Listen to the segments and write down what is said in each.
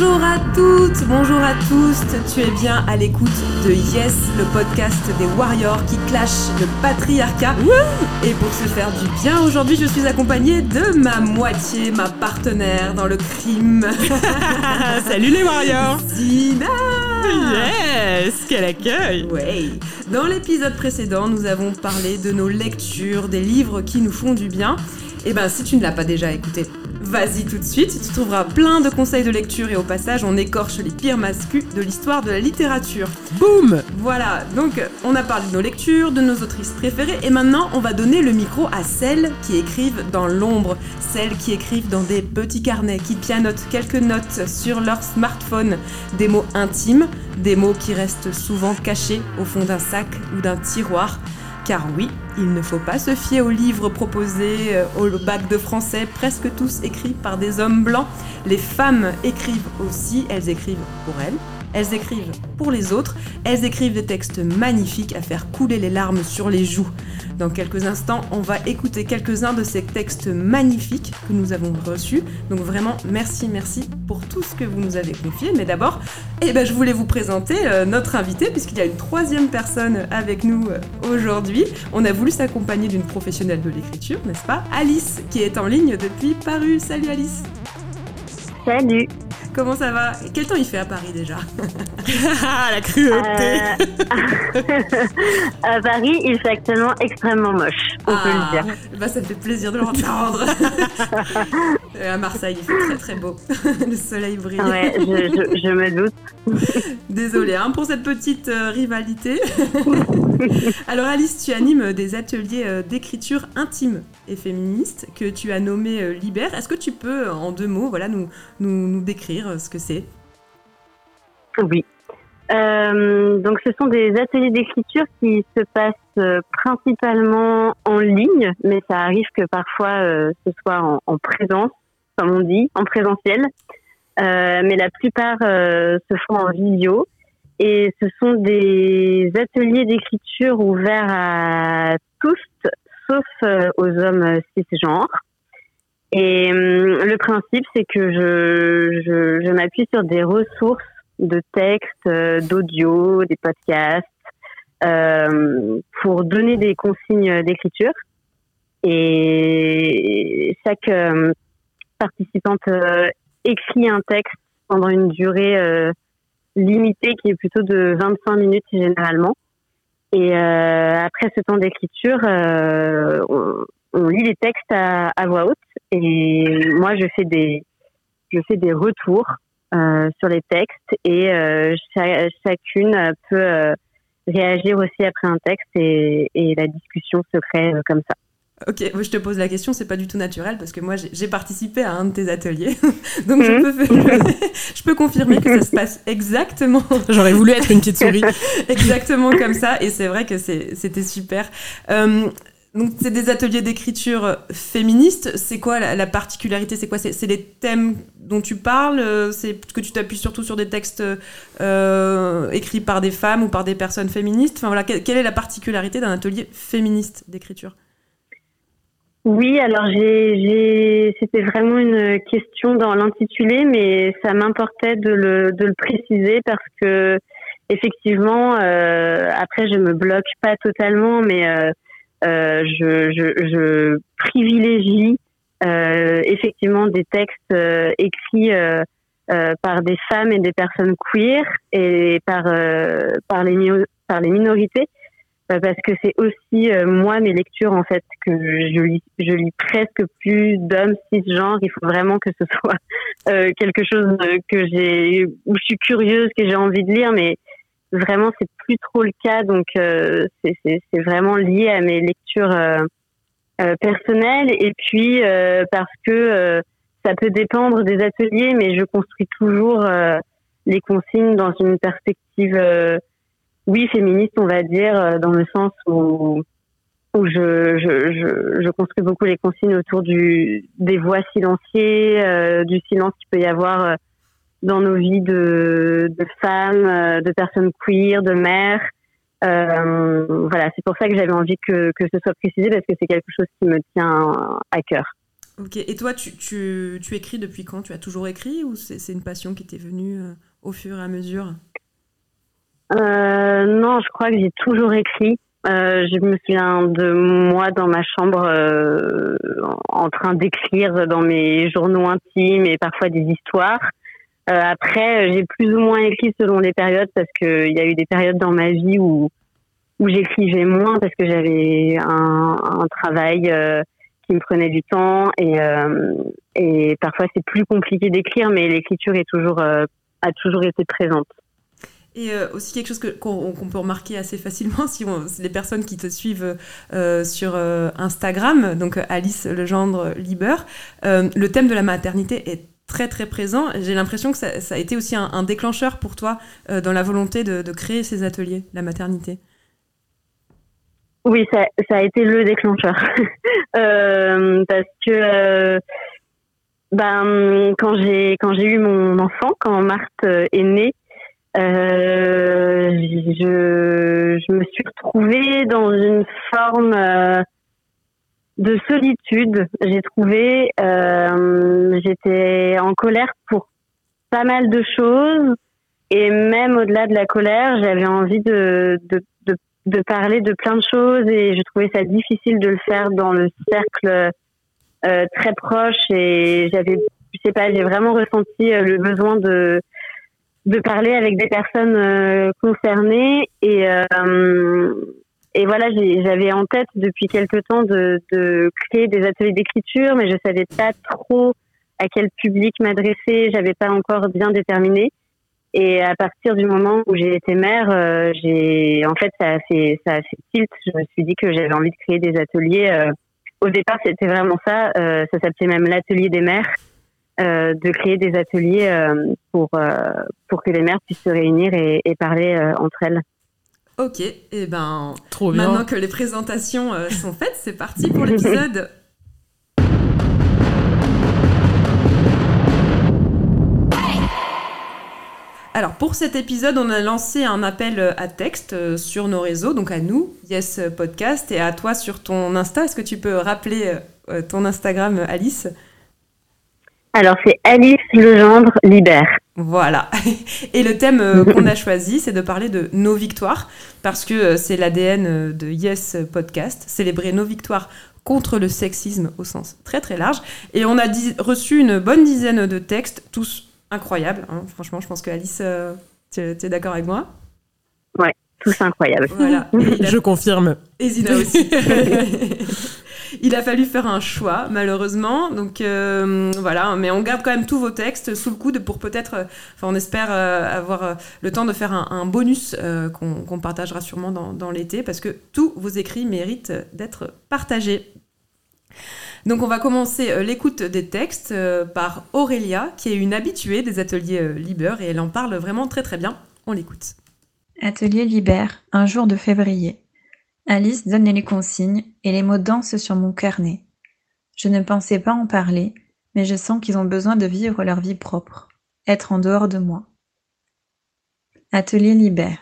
Bonjour à toutes, bonjour à tous, tu es bien à l'écoute de Yes, le podcast des Warriors qui clash le patriarcat. Et pour se faire du bien, aujourd'hui je suis accompagnée de ma moitié, ma partenaire dans le crime. Salut les Warriors Zina Yes Quel accueil Ouais. Dans l'épisode précédent, nous avons parlé de nos lectures, des livres qui nous font du bien. Et ben si tu ne l'as pas déjà écouté, vas-y tout de suite, tu trouveras plein de conseils de lecture et au passage on écorche les pires mascus de l'histoire de la littérature. Boum Voilà, donc on a parlé de nos lectures, de nos autrices préférées et maintenant on va donner le micro à celles qui écrivent dans l'ombre, celles qui écrivent dans des petits carnets, qui pianotent quelques notes sur leur smartphone, des mots intimes, des mots qui restent souvent cachés au fond d'un sac ou d'un tiroir. Car oui, il ne faut pas se fier aux livres proposés euh, au bac de français, presque tous écrits par des hommes blancs. Les femmes écrivent aussi, elles écrivent pour elles, elles écrivent pour les autres, elles écrivent des textes magnifiques à faire couler les larmes sur les joues. Dans quelques instants, on va écouter quelques-uns de ces textes magnifiques que nous avons reçus. Donc vraiment, merci, merci pour tout ce que vous nous avez confié. Mais d'abord, eh ben, je voulais vous présenter euh, notre invité, puisqu'il y a une troisième personne avec nous euh, aujourd'hui. On a voulu s'accompagner d'une professionnelle de l'écriture, n'est-ce pas? Alice, qui est en ligne depuis Paru. Salut Alice Salut. Comment ça va? Quel temps il fait à Paris déjà? Ah, la cruauté Euh, à Paris, il fait actuellement extrêmement moche, on peut le dire. Bah, ça me fait plaisir de l'entendre. Euh, à Marseille, il fait très très beau. Le soleil brille. Ouais, je, je- je me doute. Désolée hein, pour cette petite euh, rivalité. Alors Alice, tu animes des ateliers euh, d'écriture intime et féministe que tu as nommés euh, Libère. Est-ce que tu peux, euh, en deux mots, voilà, nous, nous, décrire euh, ce que c'est? Oui. Euh, donc, ce sont des ateliers d'écriture qui se passent euh, principalement en ligne, mais ça arrive que parfois euh, ce soit en, en présence, comme on dit, en présentiel. Euh, mais la plupart euh, se font en visio. Et ce sont des ateliers d'écriture ouverts à tous, sauf euh, aux hommes cisgenres. Et hum, le principe, c'est que je, je, je m'appuie sur des ressources de textes, euh, d'audio, des podcasts, euh, pour donner des consignes d'écriture. Et chaque euh, participante euh, écrit un texte pendant une durée limitée qui est plutôt de 25 minutes généralement. Et euh, après ce temps d'écriture, euh, on, on lit les textes à, à voix haute et moi je fais des je fais des retours euh, sur les textes et euh, cha- chacune peut euh, réagir aussi après un texte et, et la discussion se crée comme ça. Ok, je te pose la question, c'est pas du tout naturel parce que moi j'ai participé à un de tes ateliers, donc je, Mhm. peux, je peux confirmer que ça se passe exactement J'aurais voulu être une petite souris. Exactement comme ça, et c'est vrai que c'était super. Euh, donc c'est des ateliers d'écriture féministes. C'est quoi la, particularité C'est quoi? C'est les thèmes dont tu parles? C'est que tu t'appuies surtout sur des textes euh, écrits par des femmes ou par des personnes féministes? Enfin voilà, quelle est la particularité d'un atelier féministe d'écriture? Oui, alors j'ai, c'était vraiment une question dans l'intitulé, mais ça m'importait de le, de le préciser parce que effectivement, euh, après je me bloque pas totalement, mais euh, euh, je, je, je, privilégie euh, effectivement des textes euh, écrits euh, par des femmes et des personnes queer et par par les par les minorités parce que c'est aussi moi mes lectures en fait que je lis je lis presque plus d'hommes cisgenres. Il faut vraiment que ce soit quelque chose que j'ai où je suis curieuse que j'ai envie de lire mais vraiment c'est plus trop le cas. Donc euh, c'est vraiment lié à mes lectures euh, euh, personnelles. Et puis parce que ça peut dépendre des ateliers mais je construis toujours les consignes dans une perspective oui féministe on va dire dans le sens où je, construis beaucoup les consignes autour des voix silenciées, du silence qu'il peut y avoir dans nos vies de, femmes, euh, de personnes queer, de mères. Euh, voilà, c'est pour ça que j'avais envie que, ce soit précisé parce que c'est quelque chose qui me tient à cœur. Ok, et toi, tu, écris depuis quand? Tu as toujours écrit ou c'est une passion qui t'est venue euh, au fur et à mesure? Euh, Non, je crois que j'ai toujours écrit. Euh, je me souviens de moi dans ma chambre euh, en train d'écrire dans mes journaux intimes et parfois des histoires. Euh, après, euh, j'ai plus ou moins écrit selon les périodes parce qu'il y a eu des périodes dans ma vie où où j'écrivais moins parce que j'avais un, un, travail euh, qui me prenait du temps et, et parfois c'est plus compliqué d'écrire, mais l'écriture est toujours a toujours été présente. Et aussi quelque chose qu'on peut remarquer assez facilement si, les personnes qui te suivent sur Instagram, donc Alice Legendre Liber, le thème de la maternité est très très présent. J'ai l'impression que ça, a été aussi un, déclencheur pour toi euh, dans la volonté de, créer ces ateliers, la maternité. Oui, ça, a été le déclencheur. Euh, parce que euh, ben, quand j'ai eu mon enfant, quand Marthe est née, je, je me suis retrouvée dans une forme de solitude. J'ai trouvé, euh, j'étais en colère pour pas mal de choses et même au-delà de la colère, j'avais envie de, de, de, de, parler de plein de choses et je trouvais ça difficile de le faire dans le cercle euh, très proche et j'avais, je sais pas, j'ai vraiment ressenti euh, le besoin de de parler avec des personnes euh, concernées et euh, et voilà, j'avais en tête depuis quelque temps de, de créer des ateliers d'écriture, mais je savais pas trop à quel public m'adresser. J'avais pas encore bien déterminé. Et à partir du moment où j'ai été mère, euh, j'ai en fait ça a fait ça a fait tilt. Je me suis dit que j'avais envie de créer des ateliers. Euh, au départ, c'était vraiment ça. Ça s'appelait même l'atelier des mères, de créer des ateliers pour pour que les mères puissent se réunir et, et parler entre elles. Ok, et eh ben Trop bien. maintenant que les présentations euh, sont faites, c'est parti pour l'épisode. Alors pour cet épisode, on a lancé un appel à texte euh, sur nos réseaux, donc à nous, Yes Podcast, et à toi sur ton Insta. Est-ce que tu peux rappeler euh, ton Instagram, Alice? Alors c'est Alice Legendre Libère. Voilà. Et le thème euh, qu'on a choisi, c'est de parler de nos victoires, parce que euh, c'est l'ADN euh, de Yes Podcast, célébrer nos victoires contre le sexisme au sens très très large. Et on a reçu une bonne dizaine de textes, tous incroyables. Hein. Franchement, je pense que Alice, tu es, d'accord avec moi? Ouais, tous incroyables. Voilà. Je confirme. Et Zina aussi. Il a fallu faire un choix, malheureusement. Donc euh, voilà, mais on garde quand même tous vos textes sous le coude pour peut-être, euh, enfin on espère euh, avoir le temps de faire un, bonus qu'on partagera sûrement dans, l'été, parce que tous vos écrits méritent d'être partagés. Donc on va commencer l'écoute des textes par Aurélia, qui est une habituée des ateliers Liber, et elle en parle vraiment très très bien. On l'écoute. Atelier Liber, un jour de février. Alice donne les consignes et les mots dansent sur mon carnet. Je ne pensais pas en parler, mais je sens qu'ils ont besoin de vivre leur vie propre, être en dehors de moi. Atelier Libère.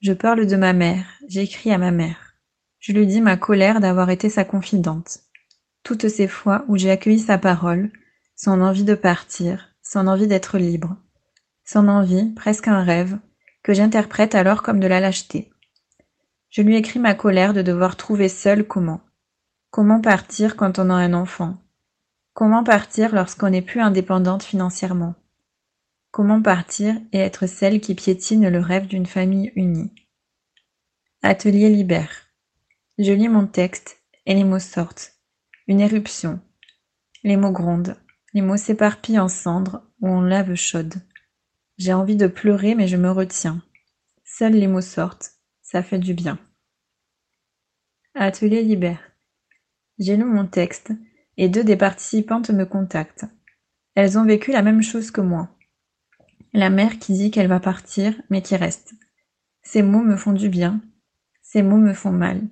Je parle de ma mère, j'écris à ma mère. Je lui dis ma colère d'avoir été sa confidente. Toutes ces fois où j'ai accueilli sa parole, son envie de partir, son envie d'être libre, son envie, presque un rêve, que j'interprète alors comme de la lâcheté. Je lui écris ma colère de devoir trouver seule comment. Comment partir quand on a un enfant? Comment partir lorsqu'on n'est plus indépendante financièrement? Comment partir et être celle qui piétine le rêve d'une famille unie? Atelier libère. Je lis mon texte et les mots sortent. Une éruption. Les mots grondent. Les mots s'éparpillent en cendres ou en lave chaude. J'ai envie de pleurer mais je me retiens. Seuls les mots sortent. Ça fait du bien. Atelier libère. J'ai lu mon texte et deux des participantes me contactent. Elles ont vécu la même chose que moi. La mère qui dit qu'elle va partir mais qui reste. Ces mots me font du bien. Ces mots me font mal.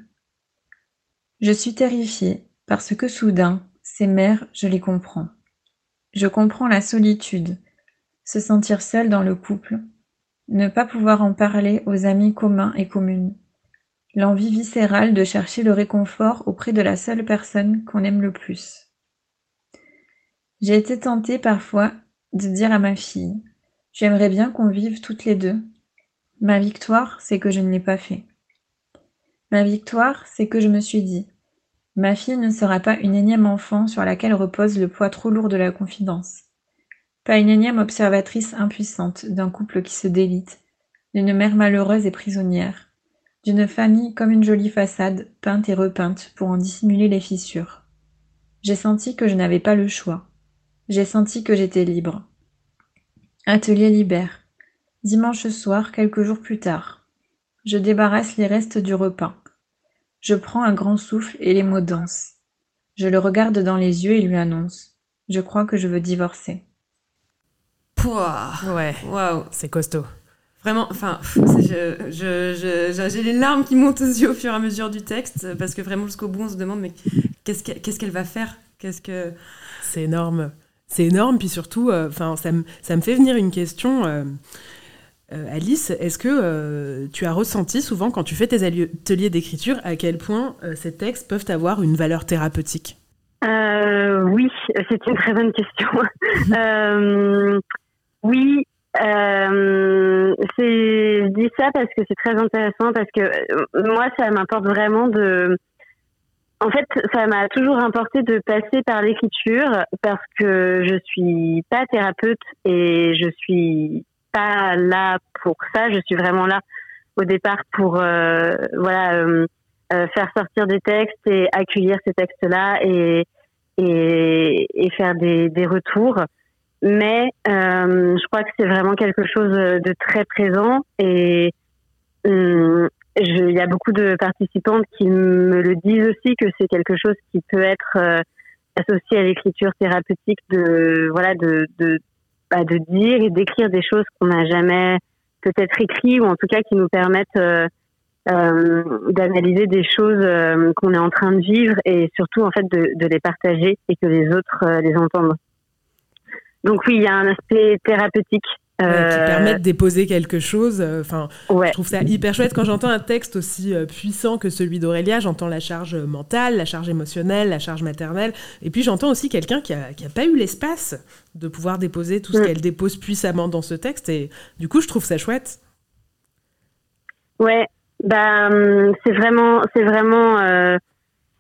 Je suis terrifiée parce que soudain, ces mères, je les comprends. Je comprends la solitude, se sentir seule dans le couple, ne pas pouvoir en parler aux amis communs et communes, l'envie viscérale de chercher le réconfort auprès de la seule personne qu'on aime le plus. J'ai été tentée parfois de dire à ma fille, j'aimerais bien qu'on vive toutes les deux. Ma victoire, c'est que je ne l'ai pas fait. Ma victoire, c'est que je me suis dit, Ma fille ne sera pas une énième enfant sur laquelle repose le poids trop lourd de la confidence. Pas une énième observatrice impuissante d'un couple qui se délite, d'une mère malheureuse et prisonnière, d'une famille comme une jolie façade, peinte et repeinte pour en dissimuler les fissures. J'ai senti que je n'avais pas le choix. J'ai senti que j'étais libre. Atelier libère. Dimanche soir, quelques jours plus tard. Je débarrasse les restes du repas. Je prends un grand souffle et les mots dansent. Je le regarde dans les yeux et lui annonce Je crois que je veux divorcer. Pouah Ouais. Waouh C'est costaud. Vraiment, enfin, je, je, je, j'ai les larmes qui montent aux yeux au fur et à mesure du texte, parce que vraiment jusqu'au bout, on se demande, mais qu'est-ce qu'elle, va faire? Qu'est-ce que... C'est énorme. C'est énorme, puis surtout, euh, enfin, ça, me, ça me fait venir une question. euh, euh, Alice, est-ce que euh, tu as ressenti souvent quand tu fais tes ateliers d'écriture à quel point euh, ces textes peuvent avoir une valeur thérapeutique? Euh, oui, c'est une très bonne question. Oui, euh, je dis ça parce que c'est très intéressant parce que euh, moi, ça m'importe vraiment de. En fait, ça m'a toujours importé de passer par l'écriture parce que je suis pas thérapeute et je suis pas là pour ça. Je suis vraiment là au départ pour euh, voilà euh, euh, faire sortir des textes et accueillir ces textes-là et et, et faire des, des retours. Mais euh, je crois que c'est vraiment quelque chose de très présent et hum, je- il y a beaucoup de participantes qui me le disent aussi que c'est quelque chose qui peut être euh, associé à l'écriture thérapeutique de voilà de de, bah, de dire et d'écrire des choses qu'on n'a jamais peut-être écrit ou en tout cas qui nous permettent euh, euh, d'analyser des choses euh, qu'on est en train de vivre et surtout en fait de, de les partager et que les autres les entendent. Donc oui, il y a un aspect thérapeutique. Ouais, qui euh, permet de déposer quelque chose. euh, Enfin, ouais. je trouve ça hyper chouette quand j'entends un texte aussi euh, puissant que celui d'Aurélia. J'entends la charge mentale, la charge émotionnelle, la charge maternelle, et puis j'entends aussi quelqu'un qui a, qui a pas eu l'espace de pouvoir déposer tout ce Mm. qu'elle dépose puissamment dans ce texte. Et du coup, je trouve ça chouette. Ouais, bah hum, c'est vraiment c'est vraiment euh,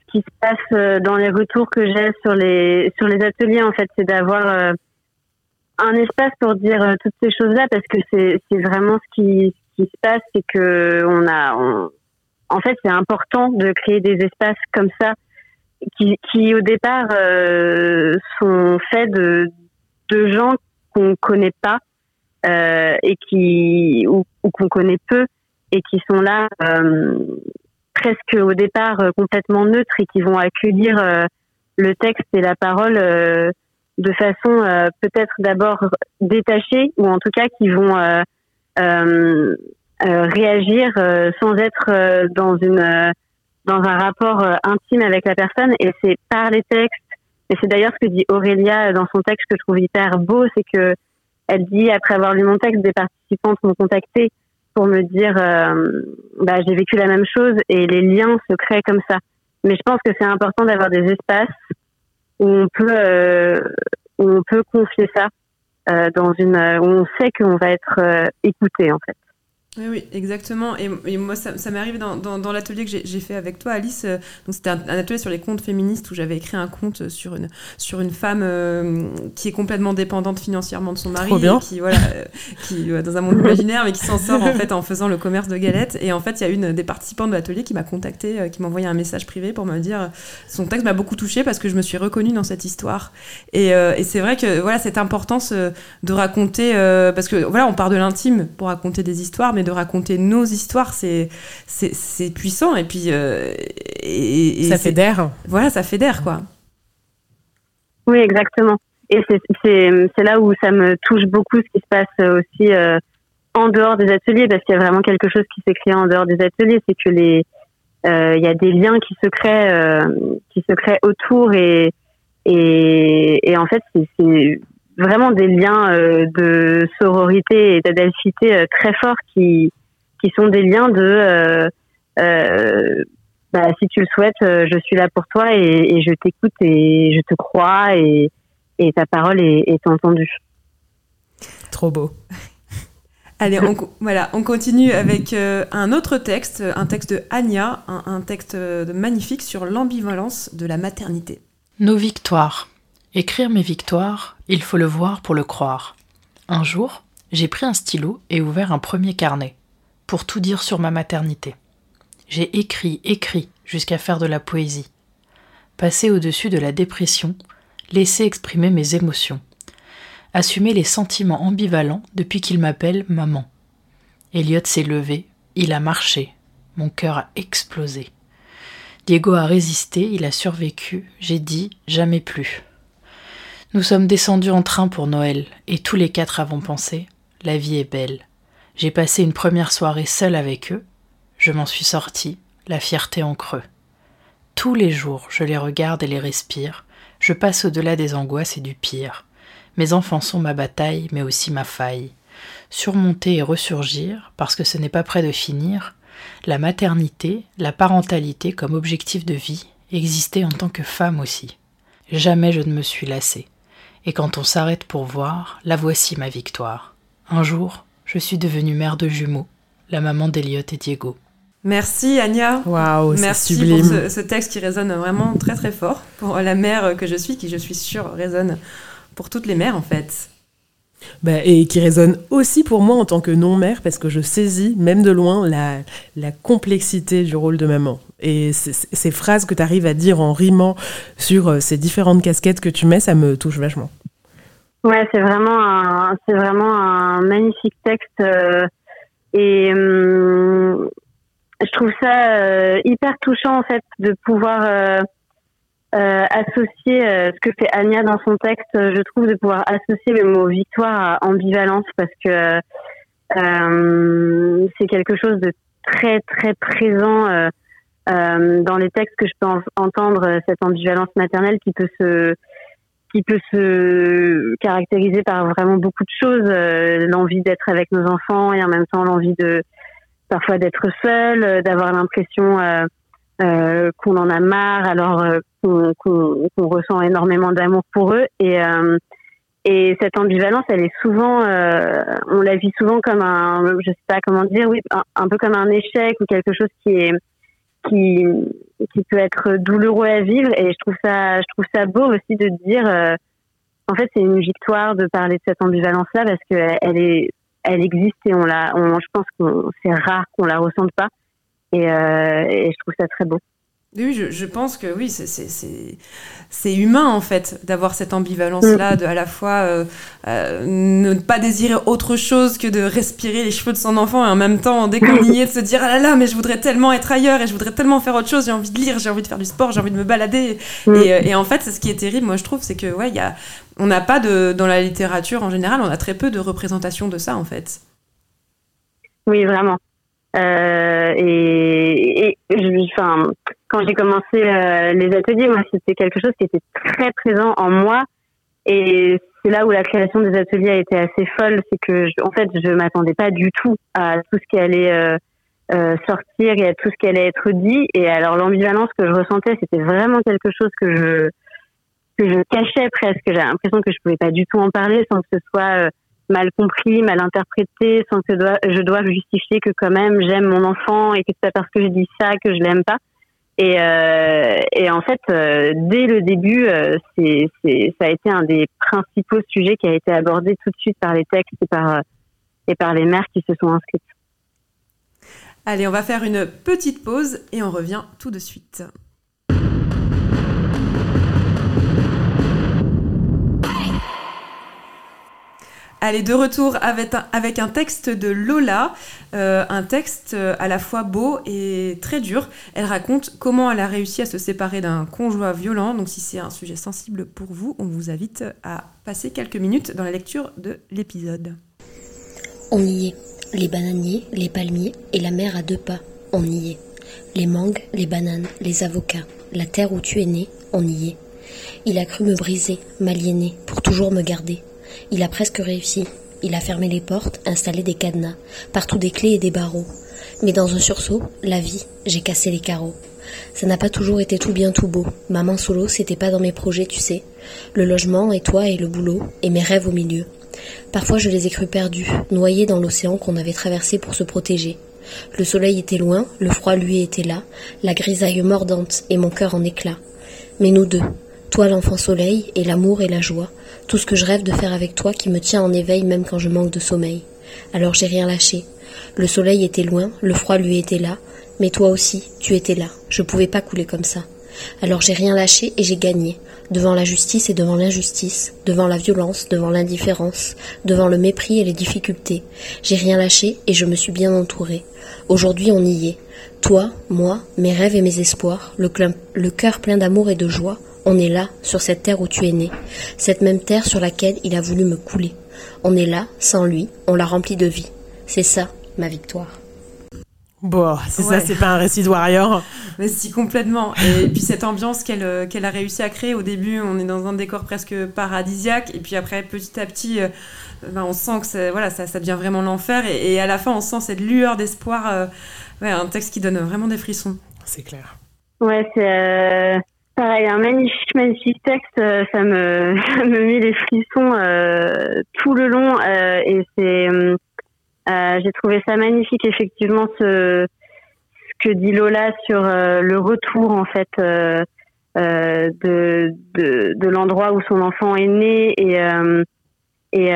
ce qui se passe dans les retours que j'ai sur les sur les ateliers en fait, c'est d'avoir euh, un espace pour dire euh, toutes ces choses-là parce que c'est c'est vraiment ce qui ce qui se passe, c'est que on a on- en fait c'est important de créer des espaces comme ça qui qui au départ euh, sont faits de de gens qu'on connaît pas euh, et qui ou, ou qu'on connaît peu et qui sont là euh, presque au départ euh, complètement neutres et qui vont accueillir euh, le texte et la parole de façon euh, peut-être d'abord détachée ou en tout cas qui vont euh, euh, euh, réagir euh, sans être euh, dans une euh, dans un rapport intime avec la personne et c'est par les textes. Et c'est d'ailleurs ce que dit Aurélia dans son texte que je trouve hyper beau, c'est que elle dit après avoir lu mon texte, des participantes m'ont contacté pour me dire bah, j'ai vécu la même chose et les liens se créent comme ça. Mais je pense que c'est important d'avoir des espaces où on peut où on peut confier ça euh, dans une où on sait qu'on va être euh, écouté en fait. Oui, oui, exactement. Et, moi, ça, ça m'est arrivé dans, dans, l'atelier que j'ai fait avec toi, Alice. Euh, donc, c'était un, atelier sur les contes féministes où j'avais écrit un conte sur une, sur une femme euh, qui est complètement dépendante financièrement de son mari. qui, voilà, euh, qui dans un monde imaginaire, mais qui s'en sort en fait en faisant le commerce de galettes. Et en fait, il y a une des participantes de l'atelier qui m'a contacté, qui m'a envoyé un message privé pour me dire son texte m'a beaucoup touché parce que je me suis reconnue dans cette histoire. Et, et c'est vrai que voilà, cette importance de raconter, parce que voilà, on part de l'intime pour raconter des histoires, mais de raconter nos histoires, c'est c'est puissant et puis euh, et, ça fait d'air. Voilà, ça fait d'air quoi. Oui, exactement. Et c'est là où ça me touche beaucoup ce qui se passe aussi euh, en dehors des ateliers, parce qu'il y a vraiment quelque chose qui s'est créé en dehors des ateliers, c'est que les euh, il y a des liens qui se créent qui se créent autour et et, et en fait c'est vraiment des liens euh, de sororité et d'adelphité euh, très forts qui qui sont des liens de euh, euh, bah, si tu le souhaites, je suis là pour toi et, et je t'écoute et je te crois et, et ta parole est, est entendue. Trop beau. Allez, on, voilà, on continue avec un autre texte, un texte de Anya, un, un texte magnifique sur l'ambivalence de la maternité. Nos victoires. Écrire mes victoires, il faut le voir pour le croire. Un jour, j'ai pris un stylo et ouvert un premier carnet, pour tout dire sur ma maternité. J'ai écrit, écrit, jusqu'à faire de la poésie. Passer au-dessus de la dépression, laisser exprimer mes émotions. Assumer les sentiments ambivalents depuis qu'il m'appelle maman. Elliot s'est levé, il a marché, mon cœur a explosé. Diego a résisté, il a survécu, j'ai dit jamais plus. Nous sommes descendus en train pour Noël, et tous les quatre avons pensé La vie est belle. J'ai passé une première soirée seule avec eux. Je m'en suis sortie, la fierté en creux. Tous les jours, je les regarde et les respire. Je passe au-delà des angoisses et du pire. Mes enfants sont ma bataille, mais aussi ma faille. Surmonter et ressurgir, parce que ce n'est pas près de finir, la maternité, la parentalité comme objectif de vie, exister en tant que femme aussi. Jamais je ne me suis lassée et quand on s'arrête pour voir, la voici ma victoire. Un jour, je suis devenue mère de jumeaux, la maman d'Eliot et Diego. Merci Anya. Waouh, Merci sublime. pour ce, ce, texte qui résonne vraiment très très fort pour la mère que je suis, qui je suis sûre résonne pour toutes les mères en fait. Bah, et qui résonne aussi pour moi en tant que non-mère, parce que je saisis, même de loin, la, complexité du rôle de maman. Et ces phrases que tu arrives à dire en rimant sur euh, ces différentes casquettes que tu mets, ça me touche vachement. Ouais, c'est vraiment un, c'est vraiment un magnifique texte. Euh, et hum, je trouve ça euh, hyper touchant, en fait, de pouvoir euh, associer euh, ce que fait Anya dans son texte, euh, je trouve de pouvoir associer le mot victoire à ambivalence parce que c'est quelque chose de très très présent dans les textes que je peux entendre cette ambivalence maternelle qui peut se qui peut se caractériser par vraiment beaucoup de choses, l'envie d'être avec nos enfants et en même temps l'envie de parfois d'être seul, d'avoir l'impression euh, qu'on en a marre, alors euh, qu'on ressent énormément d'amour pour eux. Et, euh, et cette ambivalence, elle est souvent, on la vit souvent comme un, je sais pas comment dire, oui, un, peu comme un échec ou quelque chose qui est qui qui peut être douloureux à vivre. Et je trouve ça, je trouve ça beau aussi de dire, en fait, c'est une victoire de parler de cette ambivalence-là parce que elle est, elle existe et on la, on, je pense que c'est rare qu'on la ressente pas. Et, euh, et, je trouve ça très beau. Oui, je, je pense que oui, c'est humain en fait d'avoir cette ambivalence-là, de à la fois euh, euh, ne pas désirer autre chose que de respirer les cheveux de son enfant et en même temps, dès qu'on y est, de se dire ah là là, mais je voudrais tellement être ailleurs et je voudrais tellement faire autre chose, j'ai envie de lire, j'ai envie de faire du sport, j'ai envie de me balader. Et, euh, et, en fait, ce qui est terrible, moi je trouve, c'est que ouais, y a, on n'a pas de, dans la littérature en général, on a très peu de représentation de ça en fait. Oui, vraiment. Euh, et, et enfin, quand j'ai commencé les ateliers, moi, c'était quelque chose qui était très présent en moi. Et c'est là où la création des ateliers a été assez folle, c'est que, en fait, je m'attendais pas du tout à tout ce qui allait euh, sortir et à tout ce qui allait être dit. Et alors l'ambivalence que je ressentais, c'était vraiment quelque chose que je que je cachais presque. J'ai l'impression que je pouvais pas du tout en parler sans que ce soit euh, mal compris, mal interprété, sans que je dois justifier que quand même j'aime mon enfant et que c'est parce que je dis ça que je l'aime pas. Et, euh, en fait, euh, dès le début, c'est, ça a été un des principaux sujets qui a été abordé tout de suite par les textes et par les mères qui se sont inscrites. Allez, on va faire une petite pause et on revient tout de suite. Allez, de retour avec un, texte de Lola, euh, un texte euh, à la fois beau et très dur. Elle raconte comment elle a réussi à se séparer d'un conjoint violent. Donc si c'est un sujet sensible pour vous, on vous invite à passer quelques minutes dans la lecture de l'épisode. On y est. Les bananiers, les palmiers et la mer à deux pas, on y est. Les mangues, les bananes, les avocats, la terre où tu es né, on y est. Il a cru me briser, m'aliéner, pour toujours me garder. Il a presque réussi. Il a fermé les portes, installé des cadenas, partout des clés et des barreaux. Mais dans un sursaut, la vie, j'ai cassé les carreaux. Ça n'a pas toujours été tout bien tout beau. Maman solo, c'était pas dans mes projets, tu sais. Le logement et toi et le boulot, et mes rêves au milieu. Parfois je les ai crus perdus, noyés dans l'océan qu'on avait traversé pour se protéger. Le soleil était loin, le froid lui était là, la grisaille mordante et mon cœur en éclat. Mais nous deux, toi l'enfant soleil et l'amour et la joie, tout ce que je rêve de faire avec toi qui me tient en éveil même quand je manque de sommeil. Alors j'ai rien lâché. Le soleil était loin, le froid lui était là, mais toi aussi, tu étais là. Je pouvais pas couler comme ça. Alors j'ai rien lâché et j'ai gagné, devant la justice et devant l'injustice, devant la violence, devant l'indifférence, devant le mépris et les difficultés. J'ai rien lâché et je me suis bien entourée. Aujourd'hui on y est. Toi, moi, mes rêves et mes espoirs, le, le cœur plein d'amour et de joie, on est là, sur cette terre où tu es né, cette même terre sur laquelle il a voulu me couler. On est là, sans lui, on l'a rempli de vie. C'est ça, ma victoire. Bon, c'est ça, c'est pas un récit de warrior. Mais si, complètement. Et puis cette ambiance qu'elle euh, qu'elle a réussi à créer, au début, on est dans un décor presque paradisiaque, et puis après, petit à petit, euh, ben, on sent que voilà, ça, ça devient vraiment l'enfer, et, à la fin, on sent cette lueur d'espoir. Euh, ouais, un texte qui donne vraiment des frissons. C'est clair. Ouais, c'est pareil, un magnifique, magnifique texte. ça me, ça me met les frissons tout le long, et c'est euh, j'ai trouvé ça magnifique, effectivement, ce, ce que dit Lola sur euh, le retour, en fait, euh, de, de, de l'endroit où son enfant est né et et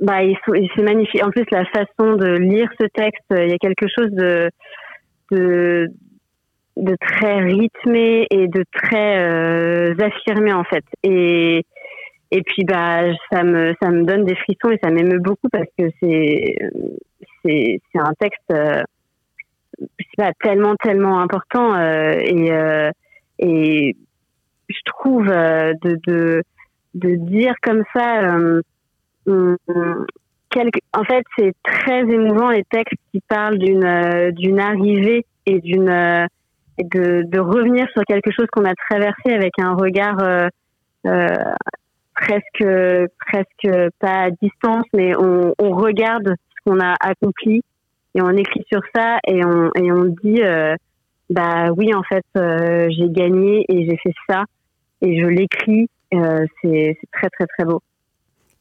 bah c'est magnifique en plus la façon de lire ce texte il y a quelque chose de de, de très rythmé et de très affirmé en fait. Et et puis bah ça me ça me donne des frissons et ça m'émeut beaucoup parce que c'est c'est c'est un texte euh, pas tellement tellement important euh, et euh, et je trouve euh, de de de dire comme ça quelque en fait c'est très émouvant les textes qui parlent d'une d'une arrivée et d'une de revenir sur quelque chose qu'on a traversé avec un regard euh, presque presque pas à distance, mais on, regarde ce qu'on a accompli et on écrit sur ça et on dit euh, bah oui en fait euh, j'ai gagné et j'ai fait ça et je l'écris euh, c'est très très très beau.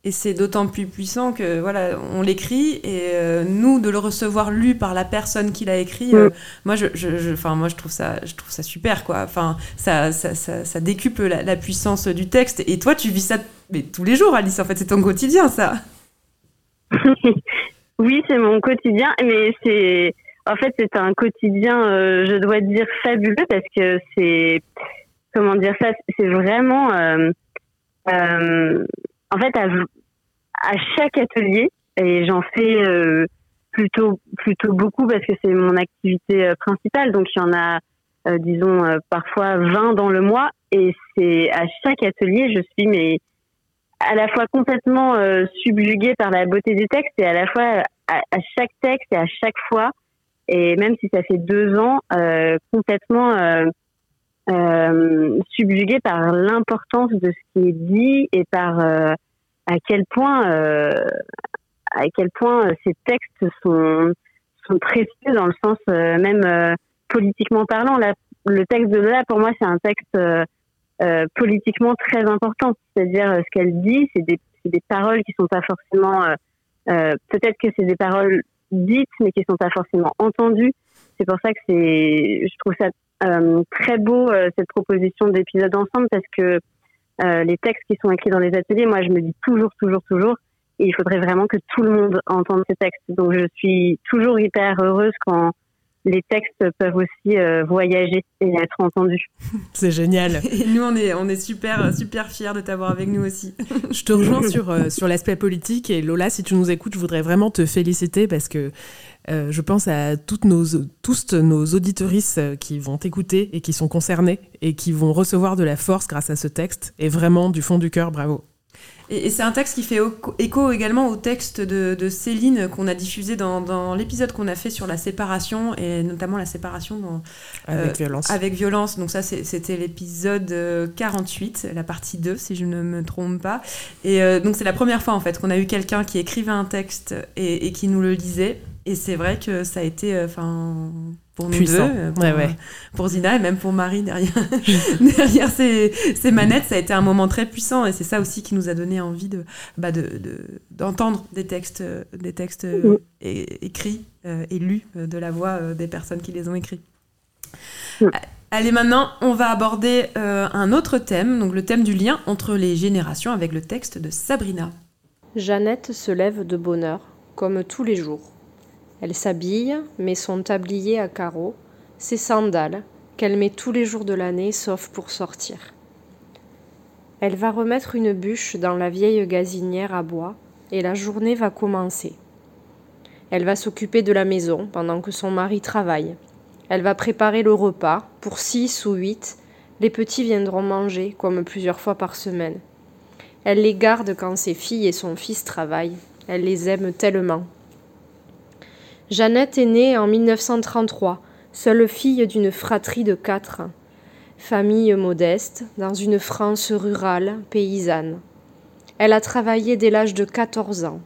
Et c'est d'autant plus puissant que voilà, on l'écrit et euh, nous de le recevoir lu par la personne qui l'a écrit. Euh, mm. moi, je, je, enfin, moi, je trouve ça, je trouve ça super, quoi. Enfin, ça, ça, ça, ça décuple la, la, puissance du texte. Et toi, tu vis ça mais tous les jours, Alice. En fait, c'est ton quotidien, ça. oui, c'est mon quotidien, mais c'est, en fait, c'est un quotidien, euh, je dois dire fabuleux parce que c'est, comment dire ça, c'est vraiment en fait, à, à chaque atelier, et j'en fais euh, plutôt plutôt beaucoup parce que c'est mon activité euh, principale, donc il y en a, euh, disons, parfois 20 dans le mois, et c'est à chaque atelier, je suis mais à la fois complètement subjuguée par la beauté des textes et à la fois à, chaque texte et à chaque fois, et même si ça fait deux ans, complètement subjuguée par l'importance de ce qui est dit et par à quel point à quel point ces textes sont sont précieux dans le sens même politiquement parlant. Là, le texte de Lola, pour moi, c'est un texte euh, politiquement très important. C'est-à-dire, ce qu'elle dit, c'est des, des, paroles qui sont pas forcément. Euh, euh, peut-être que c'est des paroles dites, mais qui sont pas forcément entendues. C'est pour ça que c'est. Je trouve ça très beau cette proposition d'épisode ensemble parce que les textes qui sont écrits dans les ateliers, moi, je me dis toujours, toujours, toujours. Et il faudrait vraiment que tout le monde entende ces textes. Donc, je suis toujours hyper heureuse quand les textes peuvent aussi euh, voyager et être entendus. C'est génial. Et nous, on est, on est super, super fiers de t'avoir avec nous aussi. je te rejoins sur, euh, sur l'aspect politique. Et Lola, si tu nous écoutes, je voudrais vraiment te féliciter parce que euh, je pense à toutes nos, tous nos auditorices qui vont t'écouter et qui sont concernés et qui vont recevoir de la force grâce à ce texte. Et vraiment, du fond du cœur, bravo. Et, c'est un texte qui fait écho également au texte de, Céline qu'on a diffusé dans, l'épisode qu'on a fait sur la séparation, et notamment la séparation dans, avec euh, violence. Avec violence. Donc ça, c'était l'épisode 48, la partie 2, si je ne me trompe pas. Et euh, donc c'est la première fois en fait qu'on a eu quelqu'un qui écrivait un texte et, et qui nous le lisait. Et c'est vrai que ça a été, euh, enfin, pour nous deux, euh, pour, ouais, pour, Zina et même pour Marie derrière, derrière ces, ces, manettes, ça a été un moment très puissant et c'est ça aussi qui nous a donné envie de, bah de, d'entendre des textes, des textes écrits euh, et lus de la voix des personnes qui les ont écrits. Allez, maintenant, on va aborder un autre thème, donc le thème du lien entre les générations avec le texte de Sabrina. Jeannette se lève de bonne heure, comme tous les jours. Elle s'habille, met son tablier à carreaux, ses sandales, qu'elle met tous les jours de l'année sauf pour sortir. Elle va remettre une bûche dans la vieille gazinière à bois et la journée va commencer. Elle va s'occuper de la maison pendant que son mari travaille. Elle va préparer le repas pour six ou huit. Les petits viendront manger comme plusieurs fois par semaine. Elle les garde quand ses filles et son fils travaillent. Elle les aime tellement. Jeannette est née en 1933, seule fille d'une fratrie de quatre. Famille modeste, dans une France rurale, paysanne. Elle a travaillé dès l'âge de 14 ans.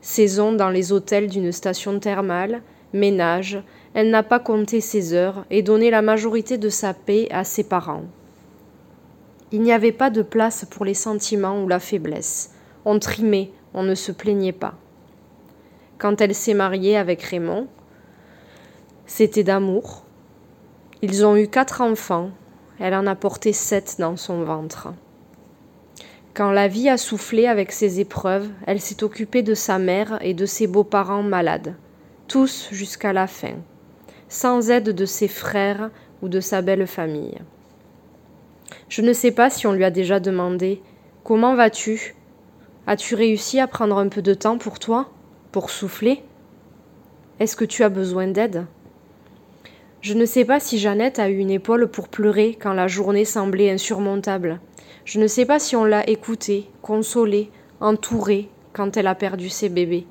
Saison dans les hôtels d'une station thermale, ménage, elle n'a pas compté ses heures et donné la majorité de sa paix à ses parents. Il n'y avait pas de place pour les sentiments ou la faiblesse. On trimait, on ne se plaignait pas quand elle s'est mariée avec Raymond. C'était d'amour. Ils ont eu quatre enfants. Elle en a porté sept dans son ventre. Quand la vie a soufflé avec ses épreuves, elle s'est occupée de sa mère et de ses beaux-parents malades, tous jusqu'à la fin, sans aide de ses frères ou de sa belle famille. Je ne sais pas si on lui a déjà demandé Comment vas-tu? As-tu réussi à prendre un peu de temps pour toi? Pour souffler? Est-ce que tu as besoin d'aide? Je ne sais pas si Jeannette a eu une épaule pour pleurer quand la journée semblait insurmontable. Je ne sais pas si on l'a écoutée, consolée, entourée quand elle a perdu ses bébés.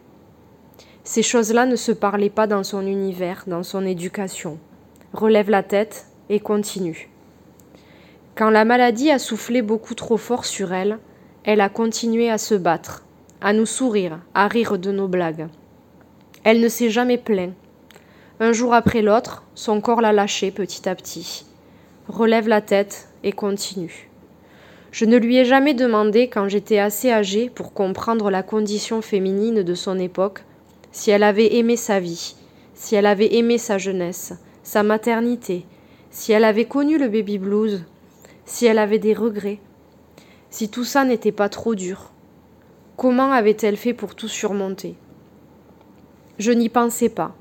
Ces choses-là ne se parlaient pas dans son univers, dans son éducation. Relève la tête et continue. Quand la maladie a soufflé beaucoup trop fort sur elle, elle a continué à se battre, à nous sourire, à rire de nos blagues. Elle ne s'est jamais plaint. Un jour après l'autre, son corps l'a lâché petit à petit. Relève la tête et continue. Je ne lui ai jamais demandé, quand j'étais assez âgée pour comprendre la condition féminine de son époque, si elle avait aimé sa vie, si elle avait aimé sa jeunesse, sa maternité, si elle avait connu le baby blues, si elle avait des regrets, si tout ça n'était pas trop dur, Comment avait-elle fait pour tout surmonter? Je n'y pensais pas.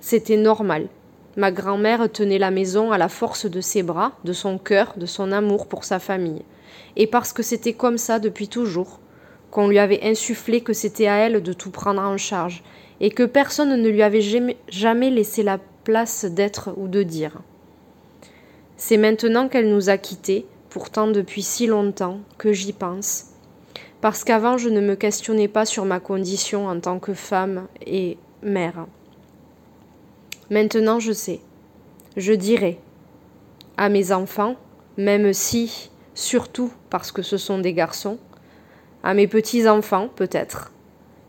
C'était normal. Ma grand-mère tenait la maison à la force de ses bras, de son cœur, de son amour pour sa famille. Et parce que c'était comme ça depuis toujours, qu'on lui avait insufflé que c'était à elle de tout prendre en charge, et que personne ne lui avait jamais laissé la place d'être ou de dire. C'est maintenant qu'elle nous a quittés, pourtant depuis si longtemps, que j'y pense, parce qu'avant je ne me questionnais pas sur ma condition en tant que femme et mère. Maintenant je sais. Je dirai à mes enfants, même si, surtout parce que ce sont des garçons, à mes petits-enfants peut-être,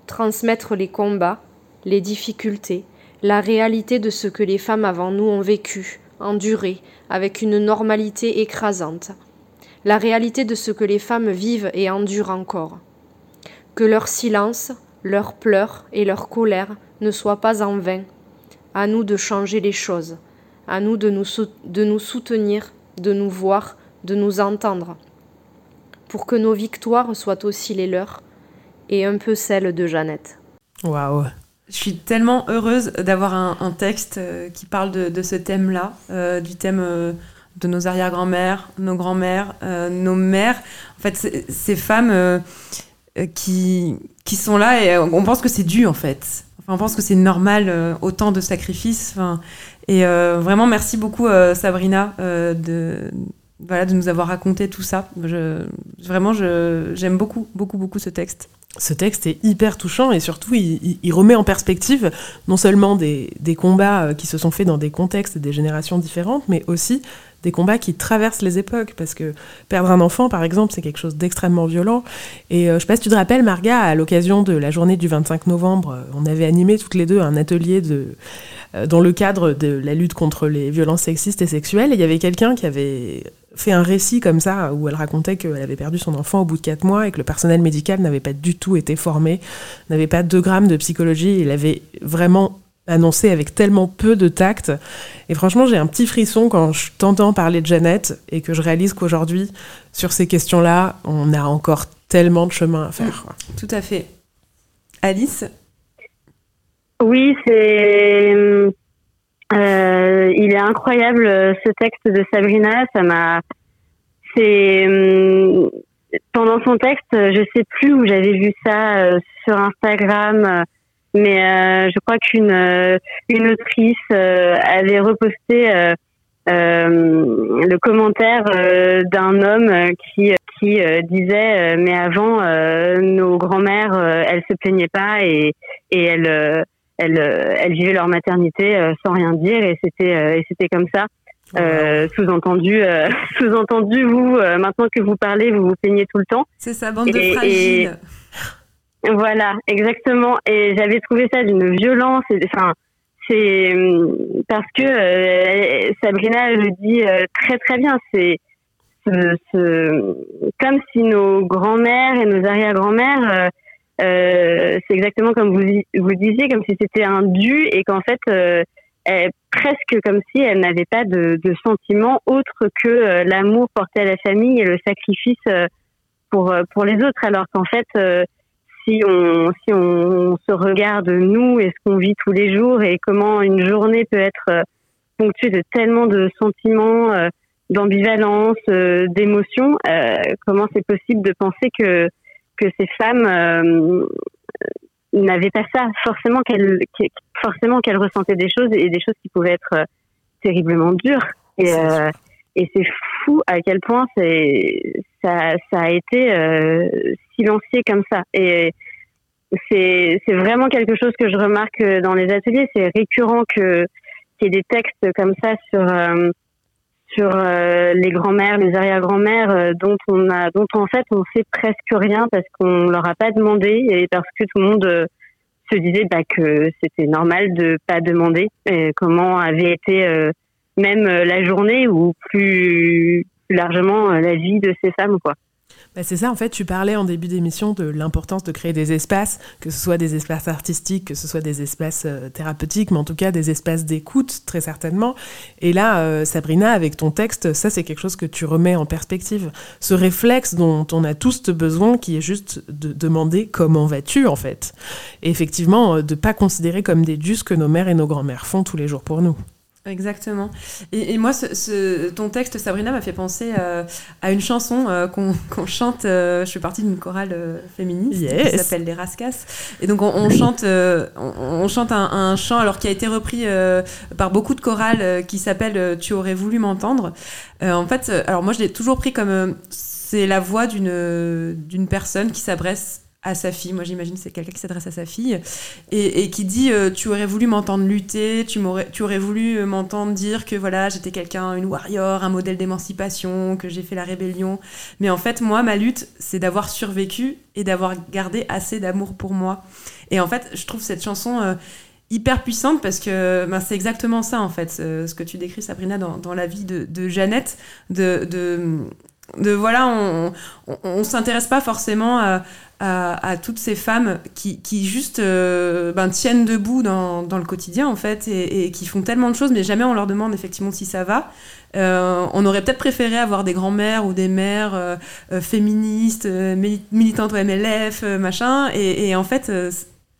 transmettre les combats, les difficultés, la réalité de ce que les femmes avant nous ont vécu, enduré, avec une normalité écrasante, la réalité de ce que les femmes vivent et endurent encore. Que leur silence, leurs pleurs et leur colère ne soient pas en vain. À nous de changer les choses, à nous de nous, soutenir, de nous voir, de nous entendre, pour que nos victoires soient aussi les leurs et un peu celles de Jeannette. Waouh je suis tellement heureuse d'avoir un, texte euh, qui parle de, ce thème-là, euh, du thème euh, de nos arrière-grand-mères, nos grands-mères, nos mères. En fait, ces femmes qui, qui sont là et on pense que c'est dû, en fait. Enfin, on pense que c'est normal, autant de sacrifices. Enfin, et vraiment, merci beaucoup, Sabrina, de, voilà, de nous avoir raconté tout ça. Je, vraiment, j'aime beaucoup, beaucoup, beaucoup ce texte ce texte est hyper touchant et surtout il, remet en perspective non seulement des, combats euh, qui se sont faits dans des contextes et des générations différentes, mais aussi des combats qui traversent les époques. Parce que perdre un enfant, par exemple, c'est quelque chose d'extrêmement violent. Et euh, je sais pas si tu te rappelles, Marga, à l'occasion de la journée du 25 novembre, euh, on avait animé toutes les deux un atelier de, dans le cadre de la lutte contre les violences sexistes et sexuelles. Et il y avait quelqu'un qui avait fait un récit comme ça où elle racontait qu'elle avait perdu son enfant au bout de quatre mois et que le personnel médical n'avait pas du tout été formé, n'avait pas deux grammes de psychologie. Il avait vraiment annoncé avec tellement peu de tact. Et franchement, j'ai un petit frisson quand je t'entends parler de Jeannette et que je réalise qu'aujourd'hui, sur ces questions-là, on a encore tellement de chemin à faire. Tout à fait. Alice? Oui, c'est euh, il est incroyable euh, ce texte de Sabrina. Ça m'a. C'est hum, pendant son texte, je sais plus où j'avais vu ça euh, sur Instagram, mais je crois qu'une une autrice avait reposté le commentaire d'un homme qui qui disait mais avant nos grands-mères elles se plaignaient pas et et elles elles, euh, elles vivaient leur maternité euh, sans rien dire et c'était euh, et c'était comme ça. Euh, sous-entendu, sous-entendu, vous, maintenant que vous parlez, vous vous plaignez tout le temps. C'est ça, bande de fragiles. Voilà, exactement. Et j'avais trouvé ça d'une violence. Enfin, c'est parce que Sabrina le dit très très bien. C'est ce, ce, comme si nos grands-mères et nos arrière-grands-mères euh, c'est exactement comme vous, vous disiez, comme si c'était un dû et qu'en fait, euh, presque comme si elle n'avait pas de, de sentiment autre que euh, l'amour porté à la famille et le sacrifice euh, pour pour les autres. Alors qu'en fait, si on si on, se regarde nous et ce qu'on vit tous les jours et comment une journée peut être ponctuée de tellement de sentiments, d'ambivalence, d'émotions, comment c'est possible de penser que que ces femmes euh, n'avaient pas ça, forcément qu'elles forcément qu'elles ressentaient des choses et des choses qui pouvaient être euh, terriblement dures. Et, euh, et c'est fou à quel point c'est ça, ça a été euh, silencié comme ça. Et c'est c'est vraiment quelque chose que je remarque dans les ateliers. C'est récurrent que qu'il y ait des textes comme ça sur sur euh, les grands-mères, les arrière-grands-mères euh, dont on a, dont en fait on sait presque rien parce qu'on leur a pas demandé et parce que tout le monde euh, se disait bah, que c'était normal de pas demander et comment avait été même la journée ou plus, largement la vie de ces femmes quoi. Bah, c'est ça, en fait, tu parlais en début d'émission de l'importance de créer des espaces, que ce soit des espaces artistiques, que ce soit des espaces euh, thérapeutiques, mais en tout cas des espaces d'écoute, très certainement. Et là, euh, Sabrina, avec ton texte, ça c'est quelque chose que tu remets en perspective. Ce réflexe dont on a tous besoin, qui est juste de demander comment vas-tu, en fait. Et effectivement, euh, de pas considérer comme des dieux que nos mères et nos grands-mères font tous les jours pour nous. Exactement. Et, moi, ce, ton texte, Sabrina, m'a fait penser euh, à une chanson euh, qu'on chante. Euh, je suis partie d'une chorale féministe qui s'appelle Les Rascas. Et donc, on, chante, on, chante un, chant alors qui a été repris par beaucoup de chorales qui s'appelle Tu aurais voulu m'entendre. en fait, alors moi, je l'ai toujours pris comme c'est la voix d'une d'une personne qui s'adresse à sa fille. Moi, j'imagine c'est quelqu'un qui s'adresse à sa fille et, qui dit euh, Tu aurais voulu m'entendre lutter, tu, m'aurais, tu aurais voulu m'entendre dire que voilà, j'étais quelqu'un, une warrior, un modèle d'émancipation, que j'ai fait la rébellion. Mais en fait, moi, ma lutte, c'est d'avoir survécu et d'avoir gardé assez d'amour pour moi. Et en fait, je trouve cette chanson. Euh, hyper puissante parce que ben, c'est exactement ça en fait ce que tu décris Sabrina dans, la vie de, Jeannette de, de voilà on, on, s'intéresse pas forcément à, à, toutes ces femmes qui, qui juste euh, ben, tiennent debout dans, dans, le quotidien en fait et, qui font tellement de choses mais jamais on leur demande effectivement si ça va. Euh, on aurait peut-être préféré avoir des grands-mères ou des mères euh, féministes militantes au MLF machin et, en fait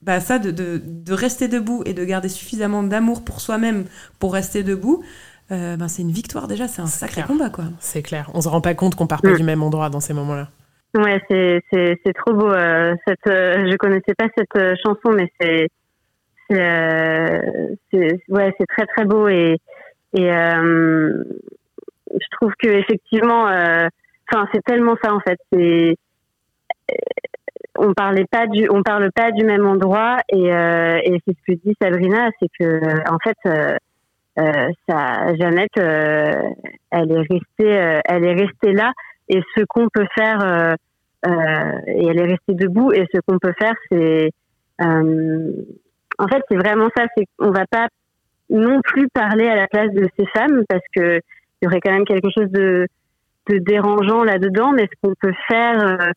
bah, ça, de, de, rester debout et de garder suffisamment d'amour pour soi-même pour rester debout, euh, ben, c'est une victoire déjà, c'est un sacré combat. quoi. C'est clair, on se rend pas compte qu'on part pas mm. du même endroit dans ces moments-là. Ouais, c'est, c'est, c'est trop beau. Euh, cette, euh, je connaissais pas cette euh, chanson, mais c'est, euh, ouais, c'est très très beau et, et je trouve que effectivement, enfin, c'est tellement ça en fait. C'est on parlait pas du, on parle pas du même endroit et, euh, et c'est ce que dit Sabrina, c'est que en fait, euh, euh ça, Jeannette, euh, elle est restée, elle est restée là. Et ce qu'on peut faire, et elle est restée debout. Et ce qu'on peut faire, c'est, en fait, c'est vraiment ça, c'est qu'on va pas non plus parler à la place de ces femmes parce que il y aurait quand même quelque chose de, de dérangeant là-dedans, mais ce qu'on peut faire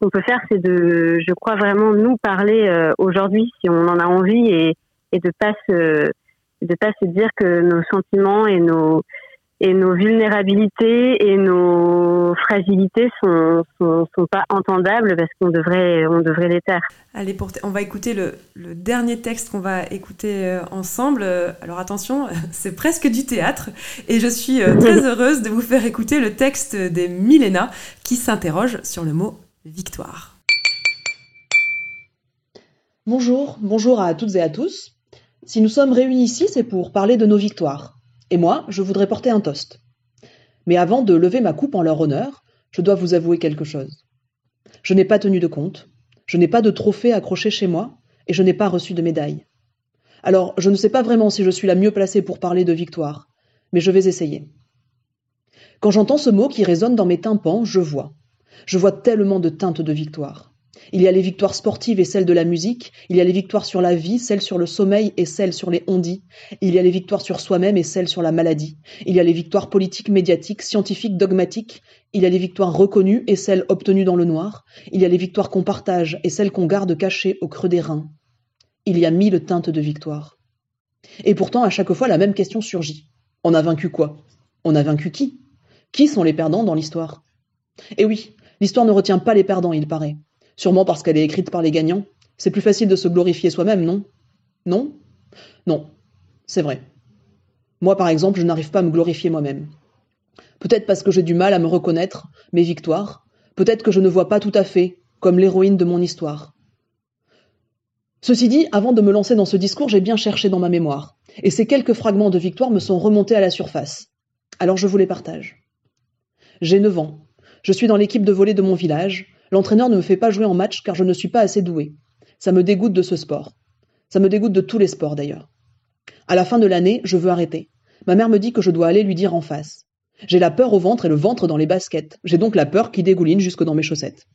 qu'on peut faire, c'est de, je crois vraiment nous parler euh, aujourd'hui, si on en a envie, et, et de pas se, de pas se dire que nos sentiments et nos et nos vulnérabilités et nos fragilités sont, sont, sont pas entendables parce qu'on devrait, on devrait les taire. Allez, pour on va écouter le, le dernier texte qu'on va écouter euh, ensemble. Alors attention, c'est presque du théâtre et je suis euh, très heureuse de vous faire écouter le texte des Milena qui s'interroge sur le mot victoire. Bonjour, bonjour à toutes et à tous. Si nous sommes réunis ici, c'est pour parler de nos victoires. Et moi, je voudrais porter un toast. Mais avant de lever ma coupe en leur honneur, je dois vous avouer quelque chose. Je n'ai pas tenu de compte, je n'ai pas de trophée accroché chez moi, et je n'ai pas reçu de médaille. Alors, je ne sais pas vraiment si je suis la mieux placée pour parler de victoire, mais je vais essayer. Quand j'entends ce mot qui résonne dans mes tympans, je vois. Je vois tellement de teintes de victoire. Il y a les victoires sportives et celles de la musique, il y a les victoires sur la vie, celles sur le sommeil et celles sur les ondits, il y a les victoires sur soi-même et celles sur la maladie, il y a les victoires politiques, médiatiques, scientifiques, dogmatiques, il y a les victoires reconnues et celles obtenues dans le noir, il y a les victoires qu'on partage et celles qu'on garde cachées au creux des reins. Il y a mille teintes de victoire. Et pourtant, à chaque fois, la même question surgit. On a vaincu quoi? On a vaincu qui? Qui sont les perdants dans l'histoire? Eh oui, L'histoire ne retient pas les perdants, il paraît. Sûrement parce qu'elle est écrite par les gagnants. C'est plus facile de se glorifier soi-même, non? Non? Non, c'est vrai. Moi, par exemple, je n'arrive pas à me glorifier moi-même. Peut-être parce que j'ai du mal à me reconnaître, mes victoires. Peut-être que je ne vois pas tout à fait comme l'héroïne de mon histoire. Ceci dit, avant de me lancer dans ce discours, j'ai bien cherché dans ma mémoire. Et ces quelques fragments de victoire me sont remontés à la surface. Alors je vous les partage. J'ai 9 ans. Je suis dans l'équipe de volley de mon village. L'entraîneur ne me fait pas jouer en match car je ne suis pas assez doué. Ça me dégoûte de ce sport. Ça me dégoûte de tous les sports d'ailleurs. À la fin de l'année, je veux arrêter. Ma mère me dit que je dois aller lui dire en face. J'ai la peur au ventre et le ventre dans les baskets. J'ai donc la peur qui dégouline jusque dans mes chaussettes.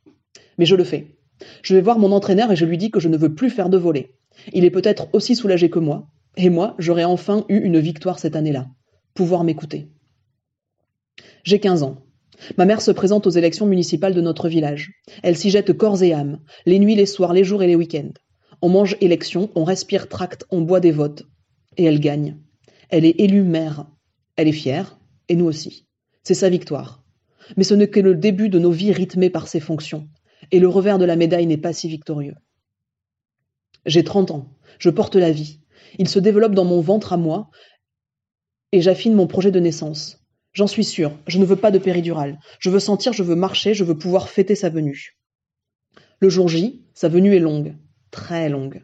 Mais je le fais. Je vais voir mon entraîneur et je lui dis que je ne veux plus faire de volley. Il est peut-être aussi soulagé que moi. Et moi, j'aurais enfin eu une victoire cette année-là. Pouvoir m'écouter. J'ai 15 ans. Ma mère se présente aux élections municipales de notre village. Elle s'y jette corps et âme, les nuits, les soirs, les jours et les week-ends. On mange élection, on respire tract, on boit des votes. Et elle gagne. Elle est élue maire. Elle est fière, et nous aussi. C'est sa victoire. Mais ce n'est que le début de nos vies rythmées par ses fonctions. Et le revers de la médaille n'est pas si victorieux. J'ai 30 ans. Je porte la vie. Il se développe dans mon ventre à moi, et j'affine mon projet de naissance. J'en suis sûr, je ne veux pas de péridurale. Je veux sentir, je veux marcher, je veux pouvoir fêter sa venue. Le jour J, sa venue est longue, très longue.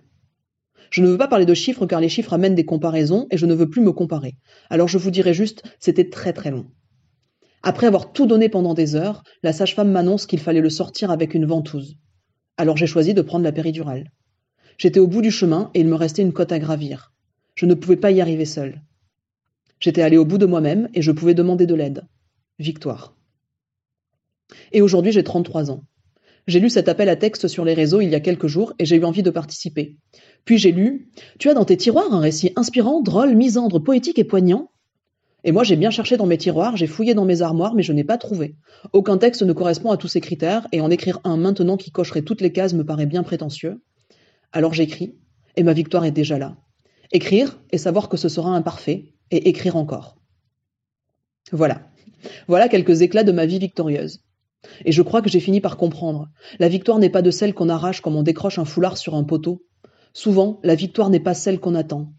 Je ne veux pas parler de chiffres car les chiffres amènent des comparaisons et je ne veux plus me comparer. Alors je vous dirai juste, c'était très très long. Après avoir tout donné pendant des heures, la sage-femme m'annonce qu'il fallait le sortir avec une ventouse. Alors j'ai choisi de prendre la péridurale. J'étais au bout du chemin et il me restait une côte à gravir. Je ne pouvais pas y arriver seul. J'étais allé au bout de moi-même et je pouvais demander de l'aide. Victoire. Et aujourd'hui, j'ai 33 ans. J'ai lu cet appel à texte sur les réseaux il y a quelques jours et j'ai eu envie de participer. Puis j'ai lu Tu as dans tes tiroirs un récit inspirant, drôle, misandre, poétique et poignant? Et moi, j'ai bien cherché dans mes tiroirs, j'ai fouillé dans mes armoires, mais je n'ai pas trouvé. Aucun texte ne correspond à tous ces critères et en écrire un maintenant qui cocherait toutes les cases me paraît bien prétentieux. Alors j'écris et ma victoire est déjà là. Écrire et savoir que ce sera imparfait et écrire encore. Voilà. Voilà quelques éclats de ma vie victorieuse. Et je crois que j'ai fini par comprendre. La victoire n'est pas de celle qu'on arrache comme on décroche un foulard sur un poteau. Souvent, la victoire n'est pas celle qu'on attend.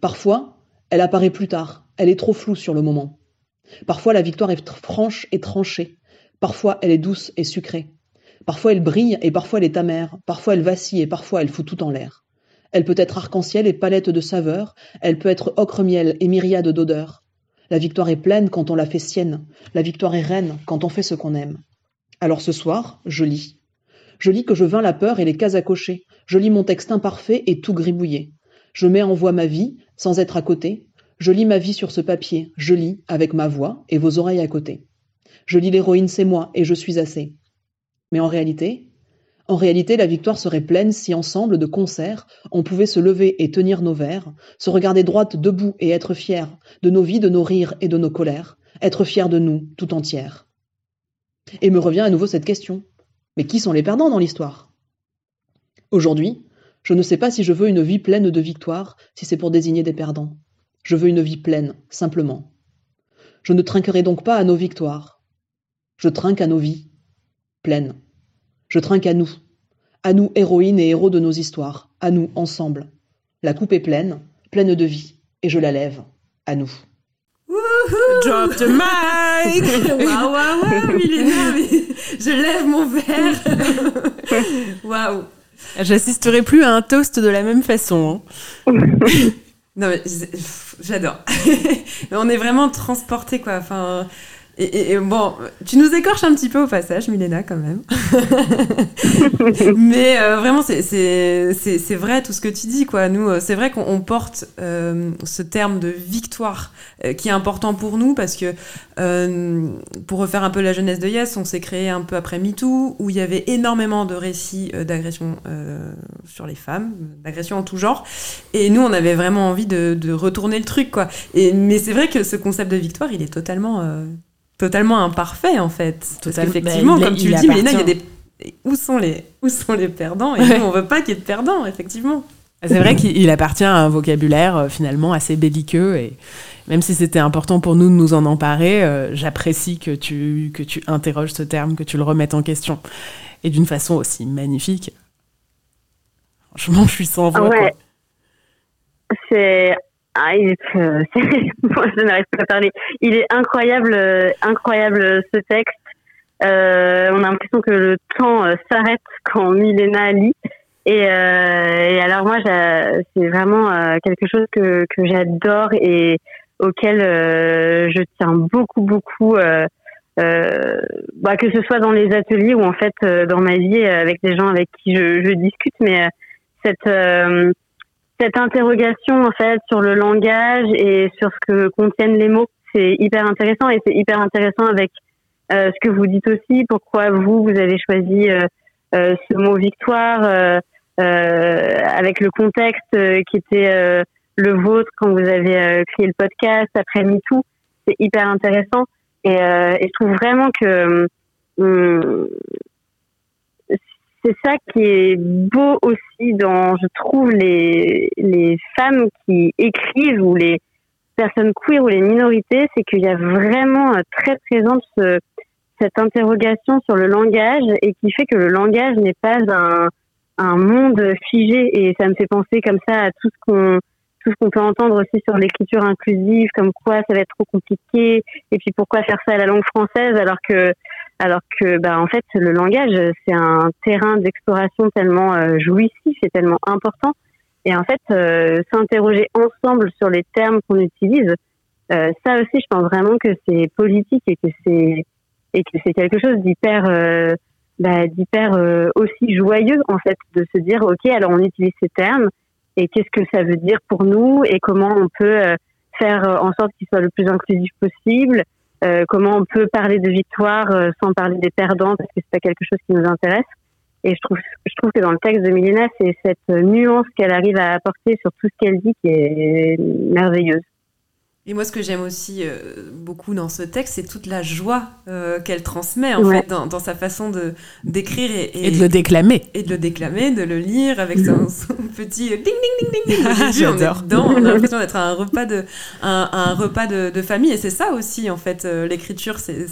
Parfois, elle apparaît plus tard, elle est trop floue sur le moment. Parfois, la victoire est franche et tranchée. Parfois, elle est douce et sucrée. Parfois, elle brille et parfois, elle est amère. Parfois, elle vacille et parfois, elle fout tout en l'air. Elle peut être arc-en-ciel et palette de saveurs. Elle peut être ocre-miel et myriade d'odeurs. La victoire est pleine quand on la fait sienne. La victoire est reine quand on fait ce qu'on aime. Alors ce soir, je lis. Je lis que je vins la peur et les cases à cocher. Je lis mon texte imparfait et tout gribouillé. Je mets en voix ma vie, sans être à côté. Je lis ma vie sur ce papier. Je lis, avec ma voix et vos oreilles à côté. Je lis l'héroïne, c'est moi, et je suis assez. Mais en réalité, en réalité, la victoire serait pleine si ensemble, de concert, on pouvait se lever et tenir nos verres, se regarder droite debout et être fiers de nos vies, de nos rires et de nos colères, être fiers de nous tout entières. Et me revient à nouveau cette question. Mais qui sont les perdants dans l'histoire? Aujourd'hui, je ne sais pas si je veux une vie pleine de victoires, si c'est pour désigner des perdants. Je veux une vie pleine, simplement. Je ne trinquerai donc pas à nos victoires. Je trinque à nos vies, pleines. Je trinque à nous, à nous héroïnes et héros de nos histoires, à nous ensemble. La coupe est pleine, pleine de vie, et je la lève, à nous. Drop the mic Waouh, waouh, waouh, Milena, mais je lève mon verre Waouh J'assisterai plus à un toast de la même façon. hein. Non mais j'adore. On est vraiment transporté quoi. Enfin, et, et- bon, tu nous écorches un petit peu au passage, Milena, quand même. mais euh, vraiment, c'est- vrai tout ce que tu dis quoi. Nous, euh, c'est vrai qu'on on porte euh, ce terme de victoire euh, qui est important pour nous parce que euh, pour refaire un peu la jeunesse de Yes, on s'est créé un peu après MeToo où il y avait énormément de récits euh, d'agression euh, sur les femmes, d'agression en tout genre. Et nous, on avait vraiment envie de, de retourner le truc, quoi. Et, mais c'est vrai que ce concept de victoire, il est totalement, totalement imparfait, en fait. Parce Totalement. qu'effectivement, Bah, il- comme tu il le dis, Mélina, il y a des... Où sont les, où sont les perdants? Et nous, on veut pas qu'il y ait de perdants, effectivement. C'est vrai qu'il il appartient à un vocabulaire euh, finalement assez belliqueux et même si c'était important pour nous de nous en emparer, euh, j'apprécie que tu, que tu interroges ce terme, que tu le remettes en question. Et d'une façon aussi magnifique. Franchement, je suis sans voix. Ouais. C'est. Ah, il euh, Moi, je n'arrive pas à parler. Il est incroyable, euh, incroyable euh, ce texte. On a l'impression que le temps s'arrête quand Milena lit. Et, alors moi, c'est vraiment quelque chose que, j'adore et auquel je tiens beaucoup, beaucoup. Bah, que ce soit dans les ateliers ou en fait dans ma vie avec des gens avec qui je, je discute, mais cette cette interrogation en fait sur le langage et sur ce que contiennent les mots, c'est hyper intéressant et c'est hyper intéressant avec euh, ce que vous dites aussi, pourquoi vous vous avez choisi euh, euh, ce mot victoire euh, euh, avec le contexte qui était le vôtre quand vous avez créé le podcast après MeToo, c'est hyper intéressant et, et je trouve vraiment que hum, c'est ça qui est beau aussi dans, je trouve, les, les femmes qui écrivent ou les personnes queer ou les minorités, c'est qu'il y a vraiment euh, très présente ce- cette interrogation sur le langage et qui fait que le langage n'est pas un, un monde figé. Et ça me fait penser comme ça à tout ce qu'on tout ce qu'on peut entendre aussi sur l'écriture inclusive, comme quoi ça va être trop compliqué, et puis pourquoi faire ça à la langue française alors que alors que bah en fait le langage c'est un terrain d'exploration tellement euh, jouissif et tellement important et en fait euh, s'interroger ensemble sur les termes qu'on utilise euh, ça aussi je pense vraiment que c'est politique et que c'est et que c'est quelque chose d'hyper euh, bah, d'hyper aussi joyeux en fait, de se dire ok, alors on utilise ces termes et qu'est-ce que ça veut dire pour nous et comment on peut faire en sorte qu'il soit le plus inclusif possible. Comment on peut parler de victoire sans parler des perdants parce que c'est pas quelque chose qui nous intéresse. Et je trouve, je trouve que dans le texte de Milena, c'est cette nuance qu'elle arrive à apporter sur tout ce qu'elle dit qui est merveilleuse. Et moi, ce que j'aime aussi euh, beaucoup dans ce texte, c'est toute la joie euh, qu'elle transmet en fait dans, dans, sa façon de d'écrire et, et, de le déclamer. Et de le déclamer, de le lire avec son, petit ding ding ding ding. J'adore. On, on a l'impression d'être à un repas de un, un repas de, de, famille et c'est ça aussi en fait. Euh, l'écriture, c'est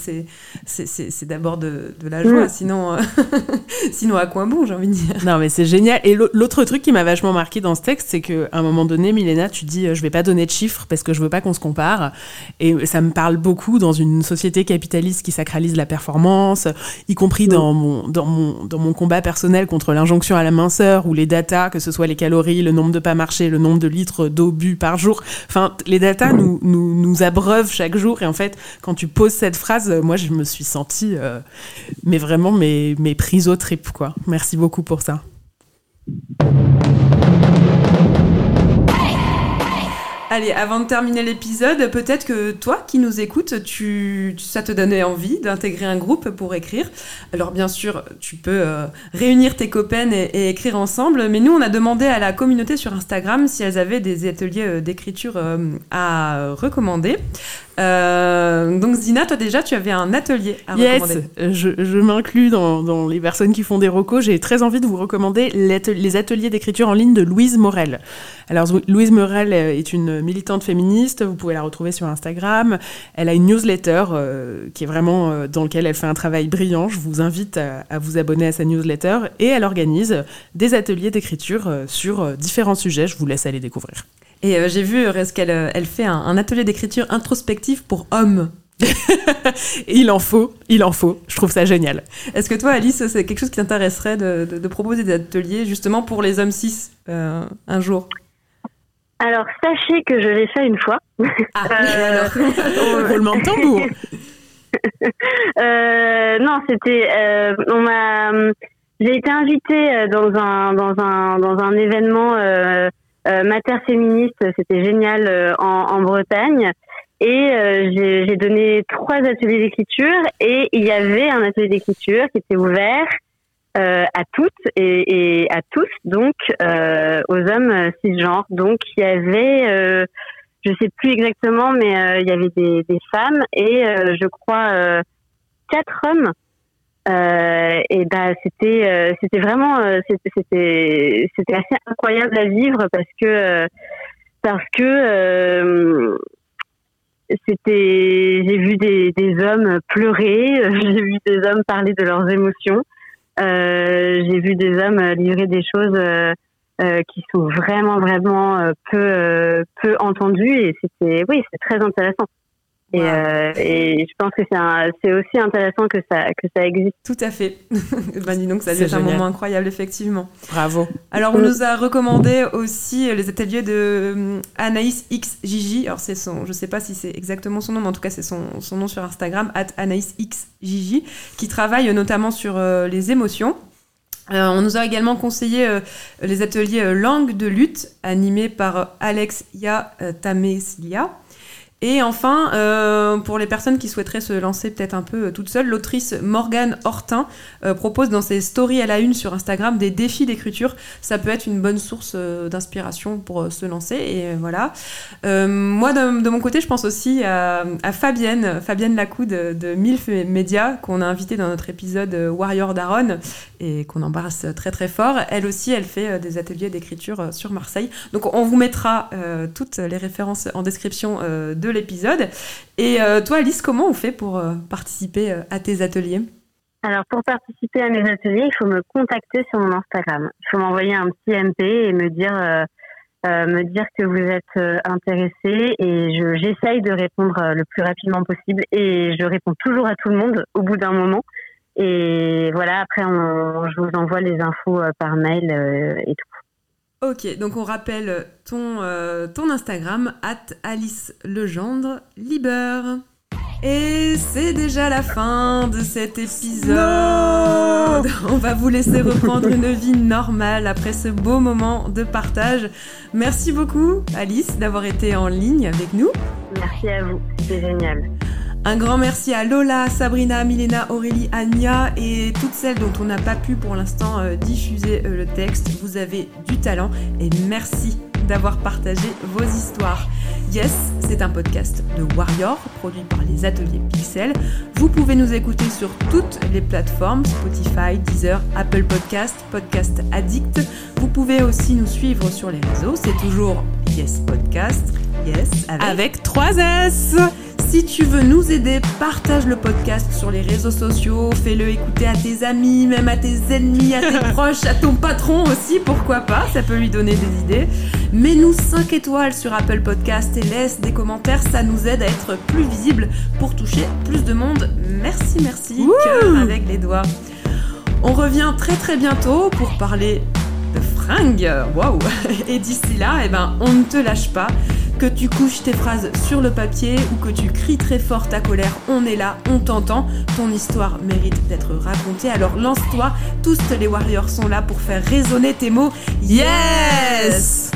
c'est d'abord de, de, la joie. Sinon sinon à quoi bon, j'ai envie de dire. Non mais c'est génial. Et l'autre truc qui m'a vachement marqué dans ce texte, c'est qu'à un moment donné, Milena, tu dis je vais pas donner de chiffres parce que je veux pas qu'on se compare. Et ça me parle beaucoup dans une société capitaliste qui sacralise la performance, y compris dans mon, dans mon, dans mon combat personnel contre l'injonction à la minceur ou les datas, que ce soit les calories, le nombre de pas marchés, le nombre de litres d'eau bu par jour. Enfin, les datas nous, nous, nous abreuvent chaque jour. Et en fait, quand tu poses cette phrase, moi, je me suis sentie, euh, mais vraiment, mes, mes prises au trip, quoi. Merci beaucoup pour ça. Allez, avant de terminer l'épisode, peut-être que toi qui nous écoutes, ça te donnait envie d'intégrer un groupe pour écrire. Alors bien sûr, tu peux euh, réunir tes copaines et, écrire ensemble, mais nous, on a demandé à la communauté sur Instagram si elles avaient des ateliers euh, d'écriture euh, à recommander. Euh, donc Zina, toi déjà, tu avais un atelier à yes, recommander. Je, je m'inclus dans, dans, les personnes qui font des recos. J'ai très envie de vous recommander les ateliers d'écriture en ligne de Louise Morel. Alors Louise Morel est une militante féministe, vous pouvez la retrouver sur Instagram. Elle a une newsletter euh, qui est vraiment euh, dans laquelle elle fait un travail brillant. Je vous invite à, à, vous abonner à sa newsletter et elle organise des ateliers d'écriture euh, sur différents sujets. Je vous laisse aller découvrir. Et euh, j'ai vu euh, qu'elle euh, elle fait un, un atelier d'écriture introspective pour hommes. il en faut, il en faut. Je trouve ça génial. Est-ce que toi, Alice, c'est quelque chose qui t'intéresserait de, de, de, proposer des ateliers justement pour les hommes cis euh, un jour? Alors, sachez que je l'ai fait une fois. Ah, euh, roulement de tambour. euh, non, c'était, euh, on m'a, j'ai été invitée dans un dans un dans un événement euh, Mater féministe, c'était génial euh, en, en, Bretagne. Et euh, j'ai donné trois ateliers d'écriture et il y avait un atelier d'écriture qui était ouvert euh, à toutes et, et, à tous, donc euh, aux hommes cisgenres. Donc il y avait, euh, je sais plus exactement, mais il y avait des, des femmes et je crois quatre hommes euh, et bah c'était euh, c'était vraiment euh, c'était c'était assez incroyable à vivre parce que parce que c'était j'ai vu des, des hommes pleurer j'ai vu des hommes parler de leurs émotions j'ai vu des hommes livrer des choses qui sont vraiment vraiment peu peu entendues et c'était oui c'est très intéressant et, euh, et, je pense que c'est aussi intéressant que ça, que ça existe. Tout à fait. bah, dis donc, ça c'est un moment incroyable, effectivement. Bravo. Alors, on nous a recommandé aussi les ateliers de euh, Anaïs X Gigi. Alors, c'est son, je sais pas si c'est exactement son nom, mais en tout cas, c'est son, son nom sur Instagram, at Anaïs X Gigi, qui travaille notamment sur euh, les émotions. Euh, on nous a également conseillé euh, les ateliers langue de lutte animés par Alex Ya Tamesilia. Et enfin, euh, pour les personnes qui souhaiteraient se lancer peut-être un peu euh, toute seule, l'autrice Morgane Hortin euh, propose dans ses stories à la une sur Instagram des défis d'écriture. Ça peut être une bonne source d'inspiration pour se lancer. Et voilà. moi, de, mon côté, je pense aussi à, Fabienne, Fabienne de, Milf Media, qu'on a invité dans notre épisode Warrior d'Aaron et qu'on embrasse très très fort. Elle aussi, elle fait des ateliers d'écriture sur Marseille. Donc, on vous mettra toutes les références en description de de l'épisode. Et euh, toi, Alice, comment on fait pour euh, participer euh, à tes ateliers? Alors pour participer à mes ateliers, il faut me contacter sur mon Instagram. Il faut m'envoyer un petit MP et me dire euh, me dire que vous êtes intéressé et j'essaye de répondre le plus rapidement possible et je réponds toujours à tout le monde au bout d'un moment. Et voilà, après on, je vous envoie les infos par mail et tout. Ok, donc on rappelle ton, euh, ton Instagram, at Alice Legendre Liber. Et c'est déjà la fin de cet épisode. On va vous laisser reprendre une vie normale après ce beau moment de partage. Merci beaucoup Alice d'avoir été en ligne avec nous. Merci à vous, c'était génial. Un grand merci à Lola, Sabrina, Milena, Aurélie, Anya et toutes celles dont on n'a pas pu pour l'instant euh, diffuser euh, le texte. Vous avez du talent et merci d'avoir partagé vos histoires. Yes, c'est un podcast de Warrior produit par les ateliers Pixel. Vous pouvez nous écouter sur toutes les plateformes Spotify, Deezer, Apple Podcast, Podcast Addict. Vous pouvez aussi nous suivre sur les réseaux, c'est toujours Yes Podcast. Yes avec, avec 3 S. Si tu veux nous aider, partage le podcast sur les réseaux sociaux, fais-le écouter à tes amis, même à tes ennemis, à tes proches, à ton patron aussi, pourquoi pas, ça peut lui donner des idées. Mets-nous 5 étoiles sur Apple Podcast et laisse des commentaires, ça nous aide à être plus visible pour toucher plus de monde. Merci, merci, cœur avec les doigts. On revient très très bientôt pour parler fringues, waouh Et d'ici là, eh ben, on ne te lâche pas. Que tu couches tes phrases sur le papier ou que tu cries très fort ta colère, on est là, on t'entend. Ton histoire mérite d'être racontée, alors lance-toi. Tous les warriors sont là pour faire résonner tes mots. Yes